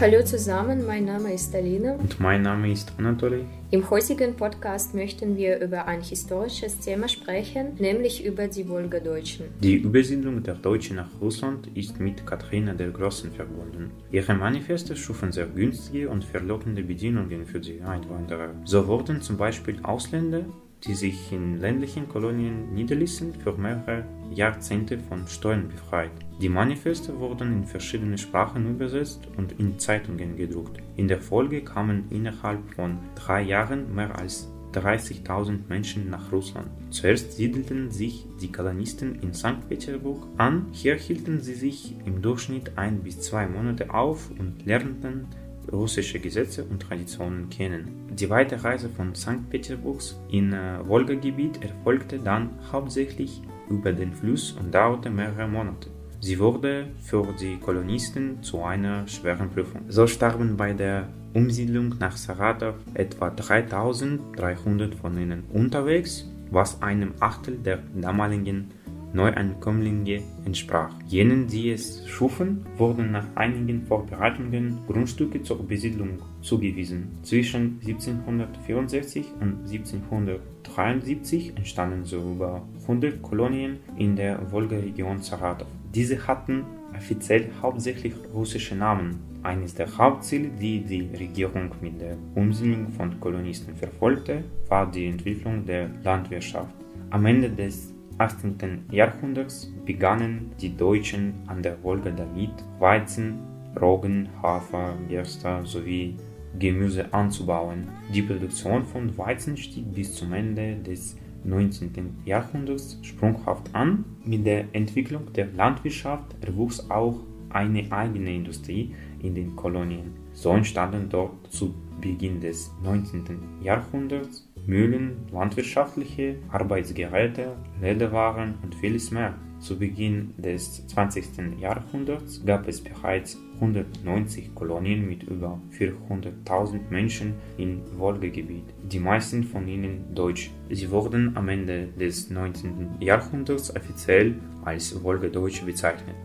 Hallo zusammen, mein Name ist Alina. Und mein Name ist Anatoly. Im heutigen Podcast möchten wir über ein historisches Thema sprechen, nämlich über die Wolgadeutschen. Die Übersiedlung der Deutschen nach Russland ist mit Katharina der Großen verbunden. Ihre Manifeste schufen sehr günstige und verlockende Bedingungen für die Einwanderer. So wurden zum Beispiel Ausländer die sich in ländlichen Kolonien niederließen, für mehrere Jahrzehnte von Steuern befreit. Die Manifeste wurden in verschiedene Sprachen übersetzt und in Zeitungen gedruckt. In der Folge kamen innerhalb von drei Jahren mehr als 30.000 Menschen nach Russland. Zuerst siedelten sich die Kolonisten in St. Petersburg an. Hier hielten sie sich im Durchschnitt ein bis zwei Monate auf und lernten russische Gesetze und Traditionen kennen. Die weite Reise von St. Petersburgs in äh, Wolga-Gebiet erfolgte dann hauptsächlich über den Fluss und dauerte mehrere Monate. Sie wurde für die Kolonisten zu einer schweren Prüfung. So starben bei der Umsiedlung nach Saratow etwa 3300 von ihnen unterwegs, was einem Achtel der damaligen Neuankömmlinge entsprach. Jenen, die es schufen, wurden nach einigen Vorbereitungen Grundstücke zur Besiedlung zugewiesen. Zwischen 1764 und 1773 entstanden so über 100 Kolonien in der Wolga-Region Saratow. Diese hatten offiziell hauptsächlich russische Namen. Eines der Hauptziele, die die Regierung mit der Umsiedlung von Kolonisten verfolgte, war die Entwicklung der Landwirtschaft. Am Ende des 18. Jahrhunderts begannen die Deutschen an der Wolga damit, Weizen, Roggen, Hafer, Gerste sowie Gemüse anzubauen. Die Produktion von Weizen stieg bis zum Ende des 19. Jahrhunderts sprunghaft an. Mit der Entwicklung der Landwirtschaft erwuchs auch eine eigene Industrie in den Kolonien. So entstanden dort zu Beginn des 19. Jahrhunderts Mühlen, landwirtschaftliche Arbeitsgeräte, Lederwaren und vieles mehr. Zu Beginn des 20. Jahrhunderts gab es bereits 190 Kolonien mit über 400.000 Menschen im Wolgagebiet, die meisten von ihnen deutsch. Sie wurden am Ende des 19. Jahrhunderts offiziell als Wolgadeutsch bezeichnet.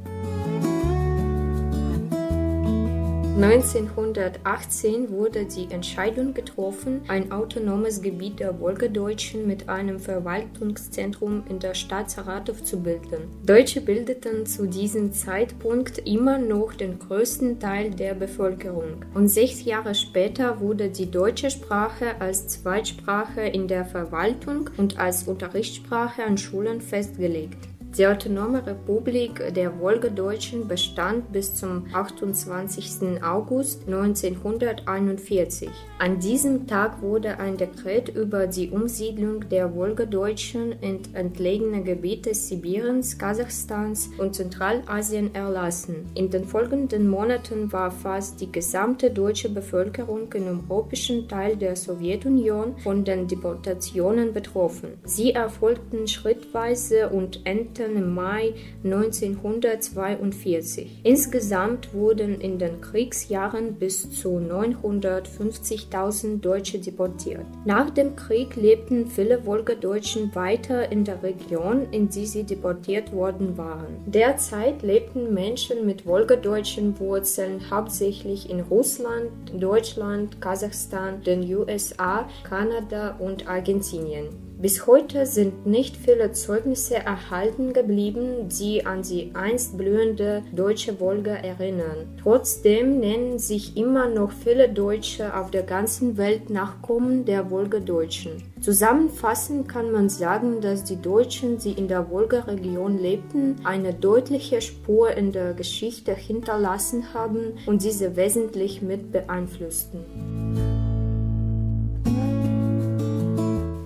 1918 wurde die Entscheidung getroffen, ein autonomes Gebiet der Wolgadeutschen mit einem Verwaltungszentrum in der Stadt Saratow zu bilden. Deutsche bildeten zu diesem Zeitpunkt immer noch den größten Teil der Bevölkerung. Und sechs Jahre später wurde die deutsche Sprache als Zweitsprache in der Verwaltung und als Unterrichtssprache an Schulen festgelegt. Die Autonome Republik der Wolgadeutschen bestand bis zum 28. August 1941. An diesem Tag wurde ein Dekret über die Umsiedlung der Wolgadeutschen in entlegene Gebiete Sibiriens, Kasachstans und Zentralasien erlassen. In den folgenden Monaten war fast die gesamte deutsche Bevölkerung im europäischen Teil der Sowjetunion von den Deportationen betroffen. Sie erfolgten schrittweise und endeten im Mai 1942. Insgesamt wurden in den Kriegsjahren bis zu 950.000 Deutsche deportiert. Nach dem Krieg lebten viele Wolgadeutschen weiter in der Region, in die sie deportiert worden waren. Derzeit lebten Menschen mit wolgadeutschen Wurzeln hauptsächlich in Russland, Deutschland, Kasachstan, den USA, Kanada und Argentinien. Bis heute sind nicht viele Zeugnisse erhalten geblieben, die an die einst blühende deutsche Wolga erinnern. Trotzdem nennen sich immer noch viele Deutsche auf der ganzen Welt Nachkommen der Wolgadeutschen. Zusammenfassend kann man sagen, dass die Deutschen, die in der Wolga-Region lebten, eine deutliche Spur in der Geschichte hinterlassen haben und diese wesentlich mit beeinflussten.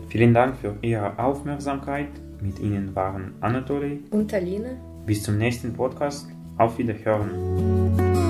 Vielen Dank für Ihre Aufmerksamkeit. Mit Ihnen waren Anatoly und Aline. Bis zum nächsten Podcast. Auf Wiederhören.